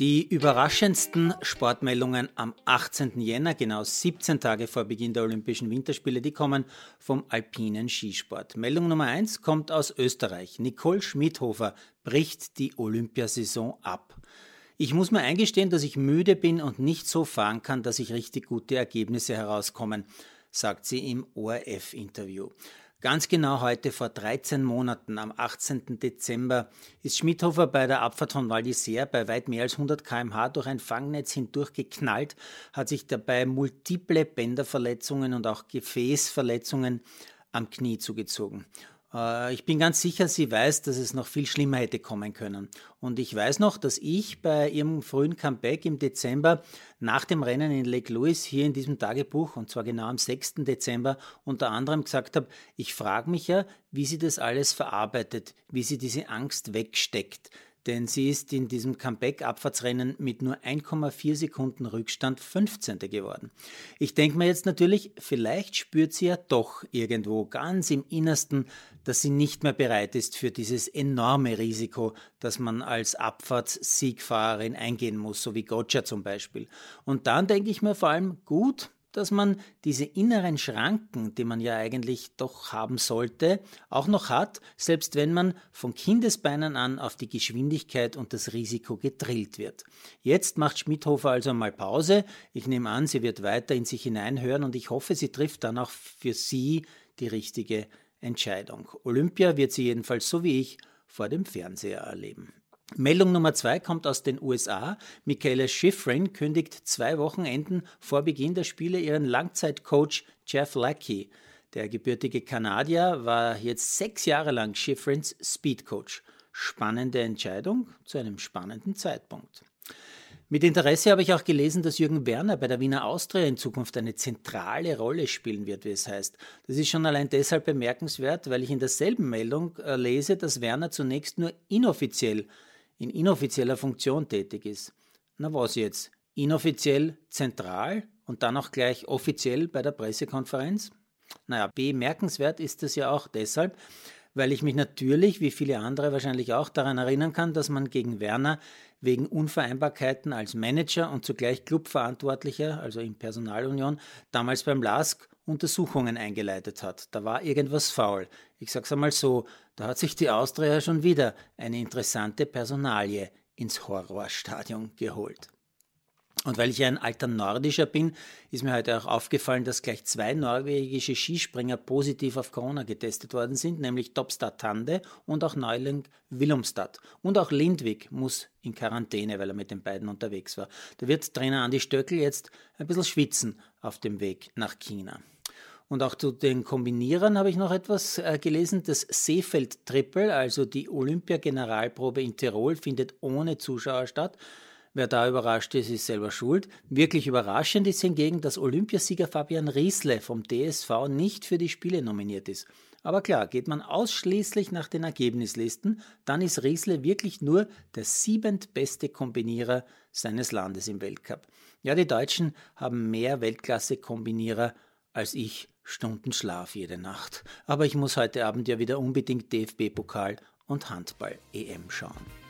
Die überraschendsten Sportmeldungen am 18. Jänner, genau 17 Tage vor Beginn der Olympischen Winterspiele, die kommen vom alpinen Skisport. Meldung Nummer 1 kommt aus Österreich. Nicole Schmidhofer bricht die Olympiasaison ab. Ich muss mir eingestehen, dass ich müde bin und nicht so fahren kann, dass ich richtig gute Ergebnisse herauskommen, sagt sie im ORF-Interview. Ganz genau heute vor 13 Monaten, am 18. Dezember, ist Schmidhofer bei der Abfahrt von Val bei weit mehr als 100 km/h durch ein Fangnetz hindurch geknallt, hat sich dabei multiple Bänderverletzungen und auch Gefäßverletzungen am Knie zugezogen. Äh, ich bin ganz sicher, sie weiß, dass es noch viel schlimmer hätte kommen können. Und ich weiß noch, dass ich bei ihrem frühen Comeback im Dezember nach dem Rennen in Lake Louise hier in diesem Tagebuch, und zwar genau am 6. Dezember, unter anderem gesagt habe, ich frage mich ja, wie sie das alles verarbeitet, wie sie diese Angst wegsteckt denn sie ist in diesem Comeback-Abfahrtsrennen mit nur 1,4 Sekunden Rückstand 15. geworden. Ich denke mir jetzt natürlich, vielleicht spürt sie ja doch irgendwo ganz im Innersten, dass sie nicht mehr bereit ist für dieses enorme Risiko, das man als Abfahrtssiegfahrerin eingehen muss, so wie Gotcha zum Beispiel. Und dann denke ich mir vor allem, gut, dass man diese inneren Schranken, die man ja eigentlich doch haben sollte, auch noch hat, selbst wenn man von Kindesbeinen an auf die Geschwindigkeit und das Risiko gedrillt wird. Jetzt macht Schmidhofer also mal Pause. Ich nehme an, sie wird weiter in sich hineinhören und ich hoffe, sie trifft dann auch für sie die richtige Entscheidung. Olympia wird sie jedenfalls so wie ich vor dem Fernseher erleben. Meldung Nummer zwei kommt aus den USA. Michaela Schifrin kündigt zwei Wochenenden vor Beginn der Spiele ihren Langzeitcoach Jeff Lackey. Der gebürtige Kanadier war jetzt sechs Jahre lang Schifrins Speedcoach. Spannende Entscheidung zu einem spannenden Zeitpunkt. Mit Interesse habe ich auch gelesen, dass Jürgen Werner bei der Wiener Austria in Zukunft eine zentrale Rolle spielen wird, wie es heißt. Das ist schon allein deshalb bemerkenswert, weil ich in derselben Meldung äh, lese, dass Werner zunächst nur inoffiziell in inoffizieller Funktion tätig ist. Na was jetzt? Inoffiziell zentral und dann auch gleich offiziell bei der Pressekonferenz? Naja, bemerkenswert ist es ja auch deshalb, weil ich mich natürlich, wie viele andere wahrscheinlich auch, daran erinnern kann, dass man gegen Werner wegen Unvereinbarkeiten als Manager und zugleich Clubverantwortlicher, also in Personalunion, damals beim LASK Untersuchungen eingeleitet hat. Da war irgendwas faul. Ich sag's einmal so, da hat sich die Austria schon wieder eine interessante Personalie ins Horrorstadion geholt. Und weil ich ja ein alter Nordischer bin, ist mir heute auch aufgefallen, dass gleich zwei norwegische Skispringer positiv auf Corona getestet worden sind, nämlich Topstad Tande und auch Neuling Willumstad. Und auch Lindwig muss in Quarantäne, weil er mit den beiden unterwegs war. Da wird Trainer Andi Stöckel jetzt ein bisschen schwitzen auf dem Weg nach China. Und auch zu den Kombinierern habe ich noch etwas äh, gelesen. Das Seefeld-Triple, also die Olympia-Generalprobe in Tirol, findet ohne Zuschauer statt. Wer da überrascht ist, ist selber schuld. Wirklich überraschend ist hingegen, dass Olympiasieger Fabian Riesle vom DSV nicht für die Spiele nominiert ist. Aber klar, geht man ausschließlich nach den Ergebnislisten, dann ist Riesle wirklich nur der siebentbeste Kombinierer seines Landes im Weltcup. Ja, die Deutschen haben mehr Weltklasse-Kombinierer als ich Stunden Schlaf jede Nacht. Aber ich muss heute Abend ja wieder unbedingt DFB-Pokal und Handball-EM schauen.